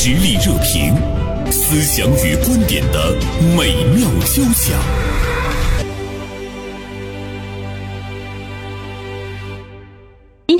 实力热评，思想与观点的美妙交响。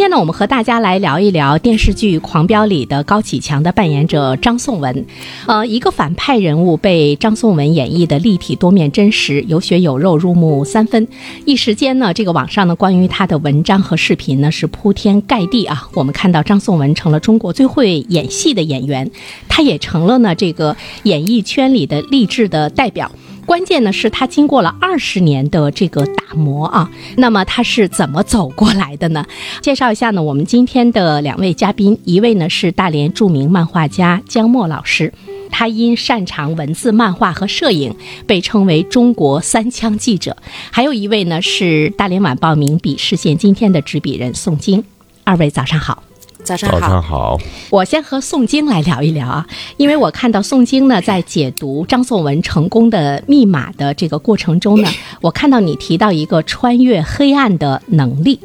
天呢，我们和大家来聊一聊电视剧《狂飙》里的高启强的扮演者张颂文。呃，一个反派人物被张颂文演绎的立体、多面、真实、有血有肉，入木三分。一时间呢，这个网上呢关于他的文章和视频呢是铺天盖地啊。我们看到张颂文成了中国最会演戏的演员，他也成了呢这个演艺圈里的励志的代表。关键呢是他经过了二十年的这个打磨啊，那么他是怎么走过来的呢？介绍一下呢，我们今天的两位嘉宾，一位呢是大连著名漫画家姜墨老师，他因擅长文字、漫画和摄影，被称为中国三枪记者；还有一位呢是大连晚报名笔视线今天的执笔人宋晶。二位早上好。早上好，早上好。我先和宋晶来聊一聊啊，因为我看到宋晶呢在解读张颂文成功的密码的这个过程中呢，我看到你提到一个穿越黑暗的能力。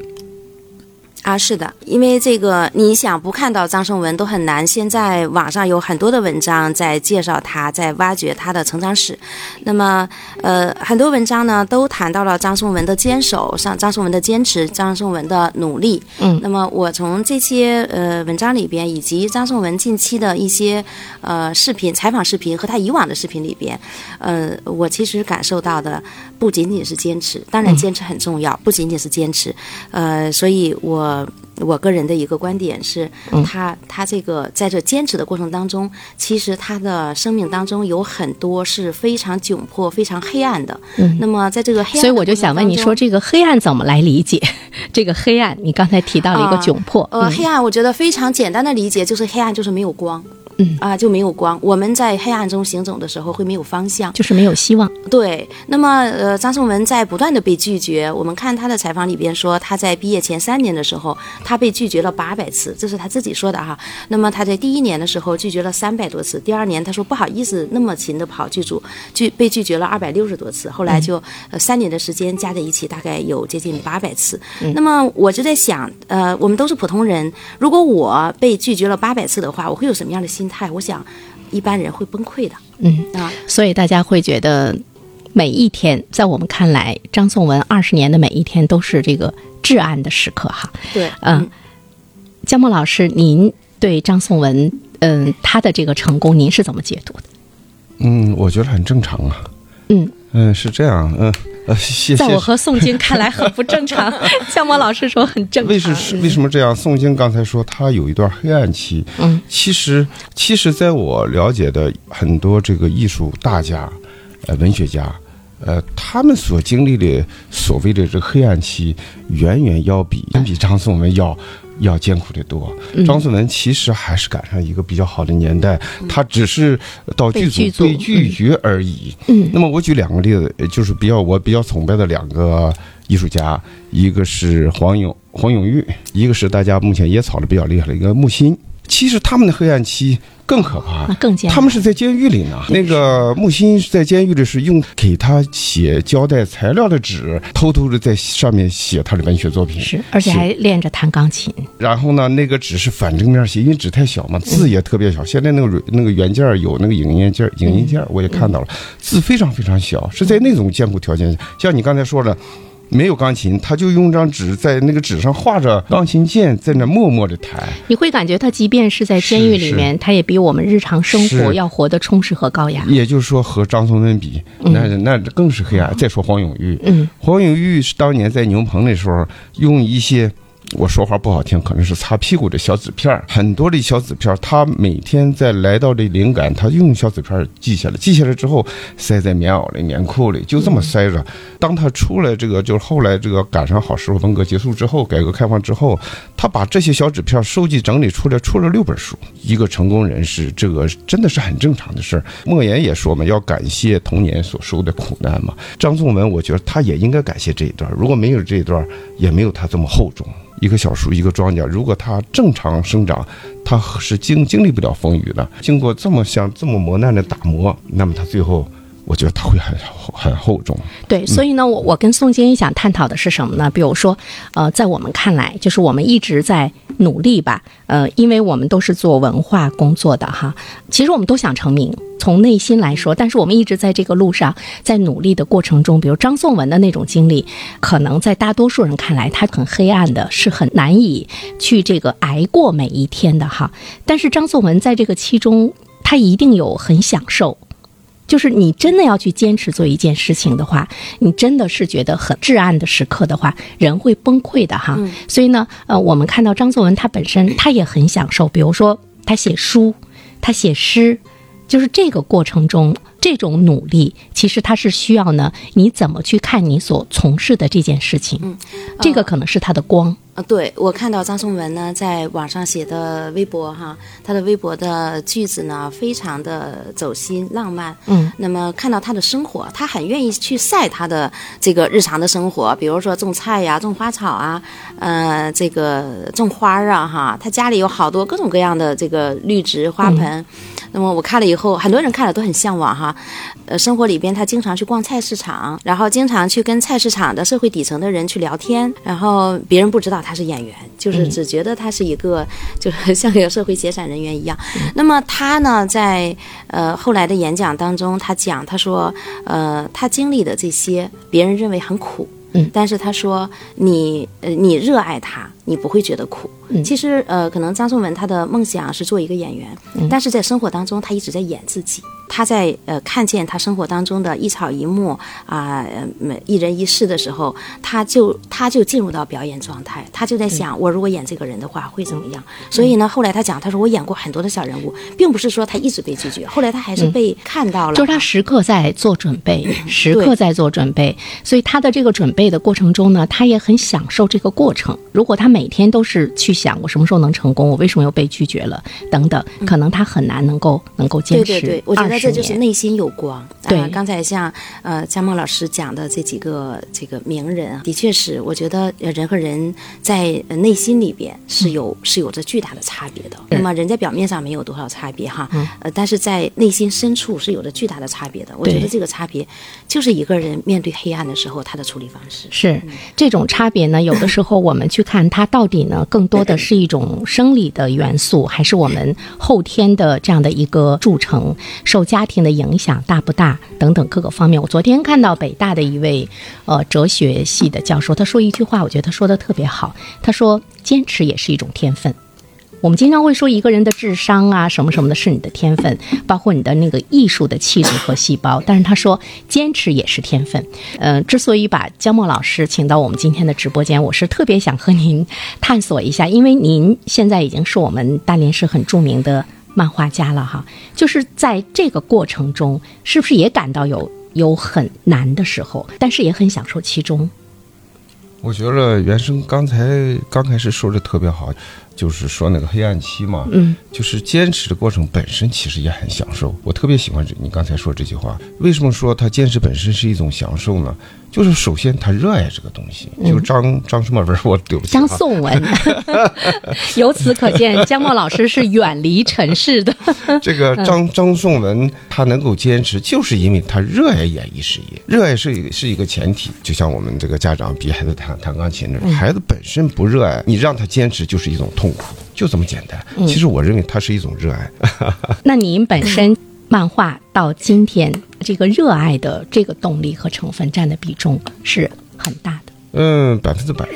啊，是的，因为这个你想不看到张颂文都很难。现在网上有很多的文章在介绍他，在挖掘他的成长史。那么，呃，很多文章呢都谈到了张颂文的坚守，上张颂文的坚持，张颂文的努力。嗯，那么我从这些呃文章里边，以及张颂文近期的一些呃视频、采访视频和他以往的视频里边，呃，我其实感受到的不仅仅是坚持，当然坚持很重要，不仅仅是坚持。呃，所以我。呃，我个人的一个观点是，他他这个在这坚持的过程当中，其实他的生命当中有很多是非常窘迫、非常黑暗的。嗯，那么在这个黑暗，所以我就想问你说，这个黑暗怎么来理解？这个黑暗，你刚才提到了一个窘迫。呃，黑暗，我觉得非常简单的理解就是黑暗就是没有光。嗯啊，就没有光。我们在黑暗中行走的时候，会没有方向，就是没有希望。对。那么，呃，张颂文在不断的被拒绝。我们看他的采访里边说，他在毕业前三年的时候，他被拒绝了八百次，这是他自己说的哈。那么他在第一年的时候拒绝了三百多次，第二年他说不好意思那么勤的跑剧组，拒被拒绝了二百六十多次。后来就呃三年的时间加在一起，大概有接近八百次。那么我就在想，呃，我们都是普通人，如果我被拒绝了八百次的话，我会有什么样的心态？我想。一般人会崩溃的，嗯啊，所以大家会觉得每一天，在我们看来，张颂文二十年的每一天都是这个至暗的时刻，哈。对，嗯，姜梦老师，您对张颂文，嗯，他的这个成功，您是怎么解读的？嗯，我觉得很正常啊。嗯嗯，是这样，嗯呃，谢谢。在我和宋晶看来很不正常，向墨老师说很正常。为是为什么这样？宋晶刚才说他有一段黑暗期。嗯，其实其实在我了解的很多这个艺术大家，呃，文学家，呃，他们所经历的所谓的这个黑暗期，远远要比比张颂文要。要艰苦的多。张颂文其实还是赶上一个比较好的年代，他只是到剧组被拒绝而已。嗯，那么我举两个例子，就是比较我比较崇拜的两个艺术家，一个是黄永黄永玉，一个是大家目前野草的比较厉害的一个木心。其实他们的黑暗期更可怕，那更他们是在监狱里呢。那个木心在监狱里是用给他写交代材料的纸，偷偷的在上面写他的文学作品，是而且还练着弹钢琴。然后呢，那个纸是反正面写，因为纸太小嘛，字也特别小。现在那个那个原件有那个影印件，影印件我也看到了，字非常非常小，是在那种艰苦条件下，像你刚才说的。没有钢琴，他就用张纸在那个纸上画着钢琴键，在那默默的弹。你会感觉他即便是在监狱里面，他也比我们日常生活要活得充实和高雅。也就是说，和张颂文比，那那更是黑暗。再说黄永玉，嗯，黄永玉是当年在牛棚的时候用一些。我说话不好听，可能是擦屁股的小纸片很多的小纸片他每天在来到的灵感，他用小纸片记下来，记下来之后塞在棉袄里、棉裤里，就这么塞着。当他出来这个，就是后来这个赶上好时候，文革结束之后，改革开放之后，他把这些小纸片收集整理出来，出了六本书。一个成功人士，这个真的是很正常的事儿。莫言也说嘛，要感谢童年所受的苦难嘛。张颂文，我觉得他也应该感谢这一段，如果没有这一段，也没有他这么厚重。一棵小树，一个庄稼，如果它正常生长，它是经经历不了风雨的。经过这么像这么磨难的打磨，那么它最后我觉得它会很很厚重。对，所以呢，我我跟宋坚也想探讨的是什么呢？比如说，呃，在我们看来，就是我们一直在努力吧，呃，因为我们都是做文化工作的哈，其实我们都想成名，从内心来说，但是我们一直在这个路上，在努力的过程中，比如张颂文的那种经历，可能在大多数人看来，他很黑暗的，是很难以去这个挨过每一天的哈。但是张颂文在这个其中，他一定有很享受。就是你真的要去坚持做一件事情的话，你真的是觉得很至暗的时刻的话，人会崩溃的哈。所以呢，呃，我们看到张作文他本身他也很享受，比如说他写书，他写诗，就是这个过程中这种努力，其实他是需要呢，你怎么去看你所从事的这件事情？嗯，这个可能是他的光。啊，对我看到张颂文呢，在网上写的微博哈，他的微博的句子呢，非常的走心浪漫。嗯，那么看到他的生活，他很愿意去晒他的这个日常的生活，比如说种菜呀、种花草啊，呃，这个种花啊，哈，他家里有好多各种各样的这个绿植花盆。那么我看了以后，很多人看了都很向往哈。呃，生活里边他经常去逛菜市场，然后经常去跟菜市场的社会底层的人去聊天，然后别人不知道。他是演员，就是只觉得他是一个，就是像一个社会闲散人员一样。那么他呢，在呃后来的演讲当中，他讲，他说，呃，他经历的这些，别人认为很苦，嗯，但是他说，你呃你热爱他，你不会觉得苦。其实呃，可能张颂文他的梦想是做一个演员，但是在生活当中，他一直在演自己。他在呃看见他生活当中的一草一木啊，每一人一事的时候，他就他就进入到表演状态，他就在想，我如果演这个人的话会怎么样？所以呢，后来他讲，他说我演过很多的小人物，并不是说他一直被拒绝，后来他还是被看到了，就是他时刻在做准备，时刻在做准备。所以他的这个准备的过程中呢，他也很享受这个过程。如果他每天都是去想我什么时候能成功，我为什么又被拒绝了等等，可能他很难能够能够坚持。对对对，我觉得这就是内心有光。对，刚才像呃佳梦老师讲的这几个这个名人，的确是，我觉得人和人在内心里边是有是有着巨大的差别的。那么人在表面上没有多少差别哈，呃，但是在内心深处是有着巨大的差别的。我觉得这个差别就是一个人面对黑暗的时候他的处理方式。是这种差别呢，有的时候我们去看它到底呢，更多的是一种生理的元素，还是我们后天的这样的一个铸成，受家庭的影响大不大等等各个方面。我昨天看到北大的一位呃哲学系的教授，他说一句话，我觉得他说的特别好。他说：“坚持也是一种天分。”我们经常会说一个人的智商啊，什么什么的，是你的天分，包括你的那个艺术的气质和细胞。但是他说，坚持也是天分。嗯，之所以把江默老师请到我们今天的直播间，我是特别想和您探索一下，因为您现在已经是我们大连市很著名的漫画家了哈。就是在这个过程中，是不是也感到有有很难的时候，但是也很享受其中？我觉得原生刚才刚开始说的特别好。就是说那个黑暗期嘛，嗯，就是坚持的过程本身其实也很享受。我特别喜欢这你刚才说这句话。为什么说他坚持本身是一种享受呢？就是首先他热爱这个东西。就张张什么文，我对不起。张颂文。由此可见，江墨老师是远离尘世的。这个张张颂文他能够坚持，就是因为他热爱演艺事业。热爱是是一个前提。就像我们这个家长逼孩子弹弹钢琴的，孩子本身不热爱，你让他坚持就是一种。痛苦就这么简单。其实我认为它是一种热爱。那您本身漫画到今天这个热爱的这个动力和成分占的比重是很大的。嗯，百分之百。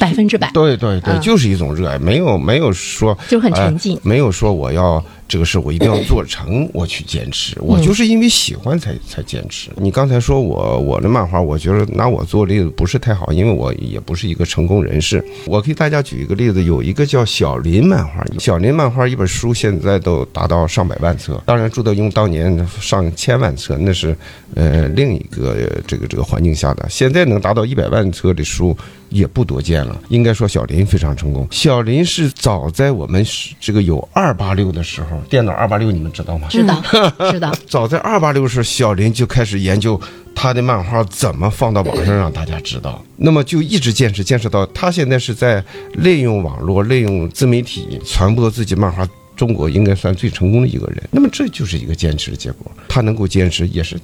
百分之百。对对对，就是一种热爱，没有没有说就很沉浸，没有说我要。这个事我一定要做成，我去坚持。我就是因为喜欢才才坚持。你刚才说我我的漫画，我觉得拿我做例子不是太好，因为我也不是一个成功人士。我给大家举一个例子，有一个叫小林漫画，小林漫画一本书现在都达到上百万册，当然朱德庸当年上千万册，那是呃另一个这个这个环境下的。现在能达到一百万册的书也不多见了。应该说小林非常成功。小林是早在我们这个有二八六的时候。电脑二八六，你们知道吗？知道，知道。早在二八六时，小林就开始研究他的漫画怎么放到网上让大家知道。那么就一直坚持，坚持到他现在是在利用网络、利用自媒体传播自己漫画，中国应该算最成功的一个人。那么这就是一个坚持的结果。他能够坚持，也是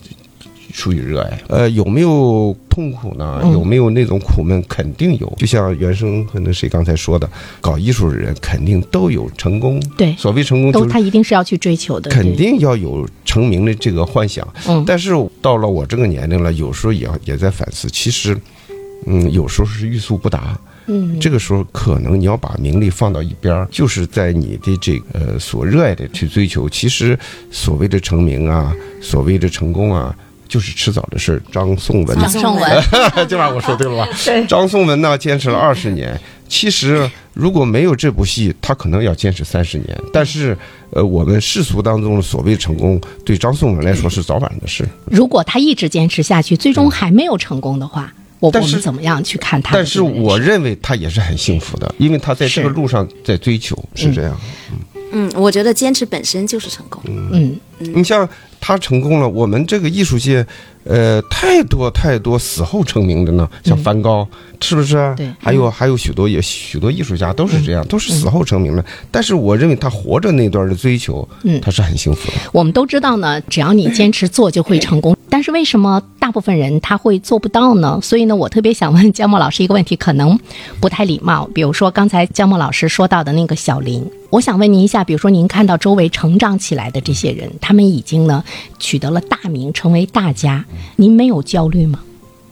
出于热爱。呃，有没有痛苦呢？嗯有没有那种苦闷？肯定有。就像原生和那谁刚才说的，搞艺术的人肯定都有成功。对所谓成功，就是都他一定是要去追求的，肯定要有成名的这个幻想。嗯但是到了我这个年龄了，有时候也要也在反思，其实，嗯，有时候是欲速不达。嗯，这个时候可能你要把名利放到一边儿，就是在你的这个呃所热爱的去追求。其实所谓的成名啊，所谓的成功啊，就是迟早的事儿。张颂文，张颂文，这把我说对了吧？对张颂文呢，坚持了二十年。其实如果没有这部戏，他可能要坚持三十年。但是，呃，我们世俗当中的所谓成功，对张颂文来说是早晚的事。如果他一直坚持下去，最终还没有成功的话，我我但是们怎么样去看他但是？我认为他也是很幸福的，因为他在这个路上在追求，是这样。嗯，我觉得坚持本身就是成功。嗯，你像他成功了，我们这个艺术界，呃，太多太多死后成名的呢，像梵高，是不是啊？对还有还有许多也许多艺术家都是这样，都是死后成名的。但是我认为他活着那段的追求，嗯他是很幸福的。我们都知道呢，只要你坚持做就会成功。但是为什么大部分人他会做不到呢？所以呢，我特别想问姜墨老师一个问题，可能不太礼貌。比如说刚才姜墨老师说到的那个小林，我想问您一下，比如说您看到周围成长起来的这些人，他们已经呢取得了大名，成为大家，您没有焦虑吗？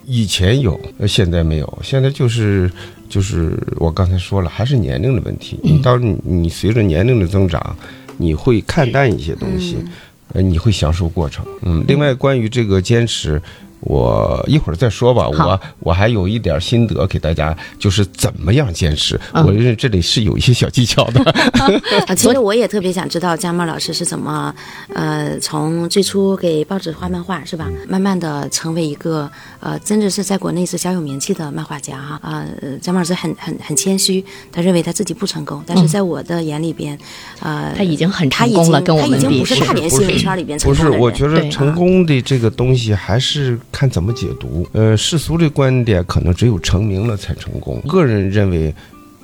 以前有，呃现在没有。现在就是就是我刚才说了，还是年龄的问题。你当你你随着年龄的增长，你会看淡一些东西，你会享受过程。嗯，另外关于这个坚持。我一会儿再说吧，我我还有一点心得给大家，就是怎么样坚持。嗯。我认为这里是有一些小技巧的。啊，其实我也特别想知道姜茂老师是怎么，呃，从最初给报纸画漫画是吧，慢慢的成为一个呃，真的是在国内是小有名气的漫画家哈。啊、呃姜茂老师很很很谦虚，他认为他自己不成功，但是在我的眼里边，呃，他已经很成功了，跟我们比他已经不是大连不是新闻圈里边成不是，功的人，我觉得成功的这个东西还是看怎么解读。呃，世俗的观点可能只有成名了才成功。个人认为，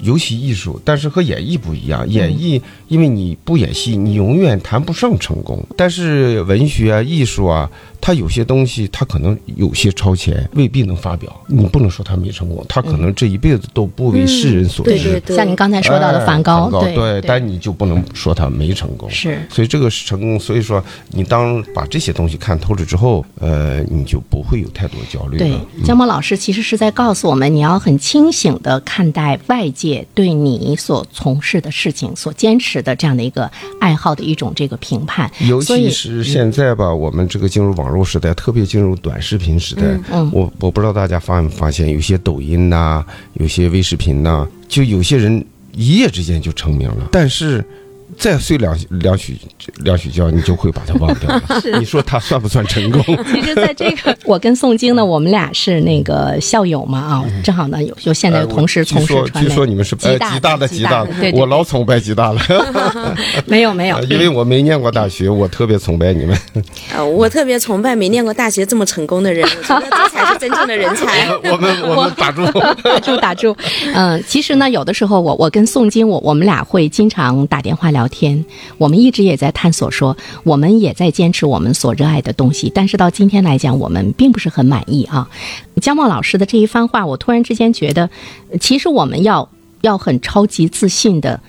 尤其艺术，但是和演绎不一样。演绎，因为你不演戏，你永远谈不上成功。但是文学啊、艺术啊，它有些东西，它可能有些超前，未必能发表。你不能说他没成功，他可能这一辈子都不为世人所知。对对对，像您刚才说到的哎梵高，对对，但你就不能说他没成功。是所以这个是成功。所以说，你当把这些东西看透了之后，呃，你就不会有太多焦虑对了。，姜波老师其实是在告诉我们，你要很清醒的看待外界对你所从事的事情、所坚持的这样的一个爱好的一种这个评判。尤其是现在吧，我们这个进入网络时代，特别进入短视频时代。嗯我我不知道大家发没发现，有些抖音呐、有些微视频呐、就有些人一夜之间就成名了，但是。再睡两两许两许觉，你就会把它忘掉了。你说他算不算成功？其实，在这个我跟宋晶呢，我们俩是那个校友嘛啊，正好呢有有现在呃同时从事据说传媒。据说你们是呃吉吉大的吉吉大的，对对我老崇拜吉大了。没有没有呃，因为我没念过大学，我特别崇拜你们。呃，我特别崇拜没念过大学这么成功的人，我觉得这才是真正的人才。我们我们打住。打住打住，嗯，其实呢，有的时候我我跟宋晶，我我们俩会经常打电话聊天，我们一直也在探索说，我们也在坚持我们所热爱的东西，但是到今天来讲，我们并不是很满意啊。姜茂老师的这一番话，我突然之间觉得，其实我们要要很超级自信的，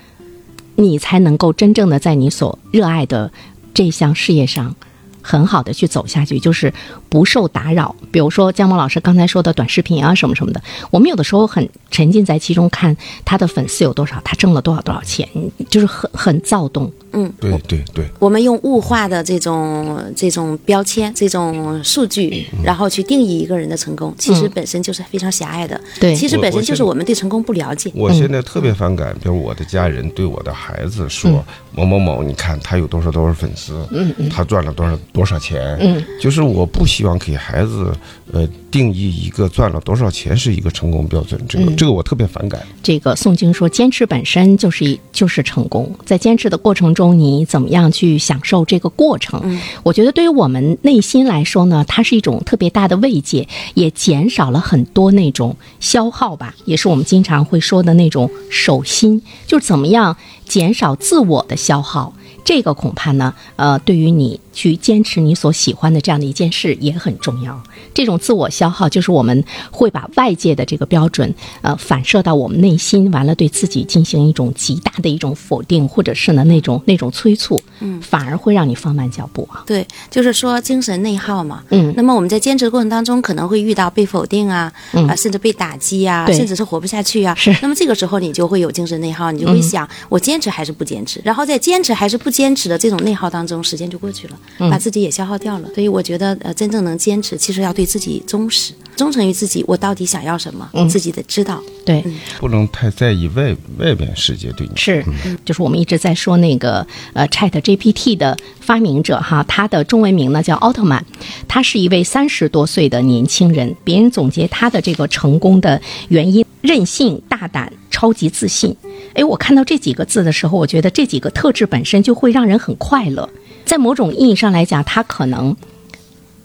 你才能够真正的在你所热爱的这项事业上。很好的去走下去，就是不受打扰。比如说姜萌老师刚才说的短视频啊，什么什么的，我们有的时候很沉浸在其中，看他的粉丝有多少，他挣了多少多少钱，就是很很躁动。嗯对对对，我们用物化的这种这种标签、这种数据，然后去定义一个人的成功，其实本身就是非常狭隘的。对其实本身就是我们对成功不了解。我现在特别反感，比如我的家人对我的孩子说某某某，你看他有多少多少粉丝，嗯他赚了多少多少钱，嗯，就是我不希望给孩子呃定义一个赚了多少钱是一个成功标准，这个这个我特别反感。这个宋晶说，坚持本身就是一就是成功，在坚持的过程中，你怎么样去享受这个过程？我觉得对于我们内心来说呢，它是一种特别大的慰藉，也减少了很多那种消耗吧，也是我们经常会说的那种手心，就是怎么样减少自我的消耗。这个恐怕呢，呃，对于你去坚持你所喜欢的这样的一件事也很重要。这种自我消耗，就是我们会把外界的这个标准，呃，反射到我们内心，完了对自己进行一种极大的一种否定，或者是呢那种那种催促，嗯，反而会让你放慢脚步啊。对，就是说精神内耗嘛。嗯那么我们在坚持的过程当中，可能会遇到被否定啊，嗯啊，甚至被打击啊，甚至是活不下去啊。那么这个时候你就会有精神内耗，你就会想，我坚持还是不坚持？然后在坚持还是不坚持的这种内耗当中，时间就过去了，嗯把自己也消耗掉了。所以我觉得，呃，真正能坚持，其实要对自己忠实，忠诚于自己，我到底想要什么，嗯自己得知道。对，不能太在意外外边世界对你。是，就是我们一直在说那个呃 Chat GPT 的发明者哈，他的中文名呢叫奥特曼，他是一位三十多岁的年轻人。别人总结他的这个成功的原因：任性、大胆、超级自信。哎，我看到这几个字的时候，我觉得这几个特质本身就会让人很快乐。在某种意义上来讲，他可能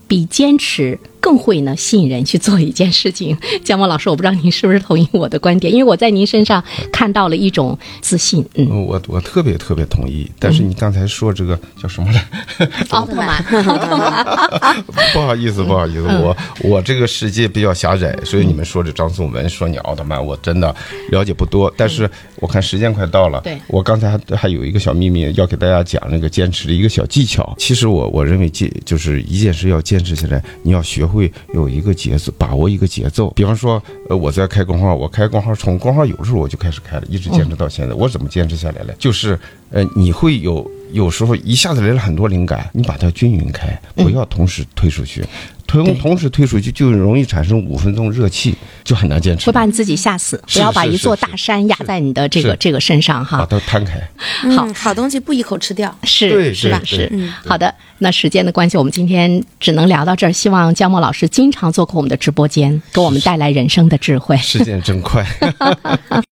比坚持更会呢吸引人去做一件事情。姜萌老师，我不知道您是不是同意我的观点，因为我在您身上看到了一种自信。嗯，嗯我我特别特别同意，但是你刚才说这个叫什么来？奥特曼，奥特曼，不好意思，不好意思，我我这个世界比较狭窄，所以你们说这张颂文说你奥特曼，我真的了解不多。但是我看时间快到了，对我刚才还还有一个小秘密要给大家讲，那个坚持的一个小技巧。其实我我认为坚就是一件事要坚持下来，你要学会有一个节奏，把握一个节奏。比方说，呃，我在开工号，我开工号从工号有的时候我就开始开了，一直坚持到现在。我怎么坚持下来了？就是呃，你会有有时候一下子来了很多灵感，你把它均匀开，不要同时推出去。同同时推出去就容易产生五分钟热气，就很难坚持会。把你自己吓死，不要把一座大山压在你的这个这个身上哈把。它摊开，好嗯，好东西不一口吃掉。是对是吧？是，好的。那时间的关系，我们今天只能聊到这儿。希望姜墨老师经常做客我们的直播间，给我们带来人生的智慧。时间真快。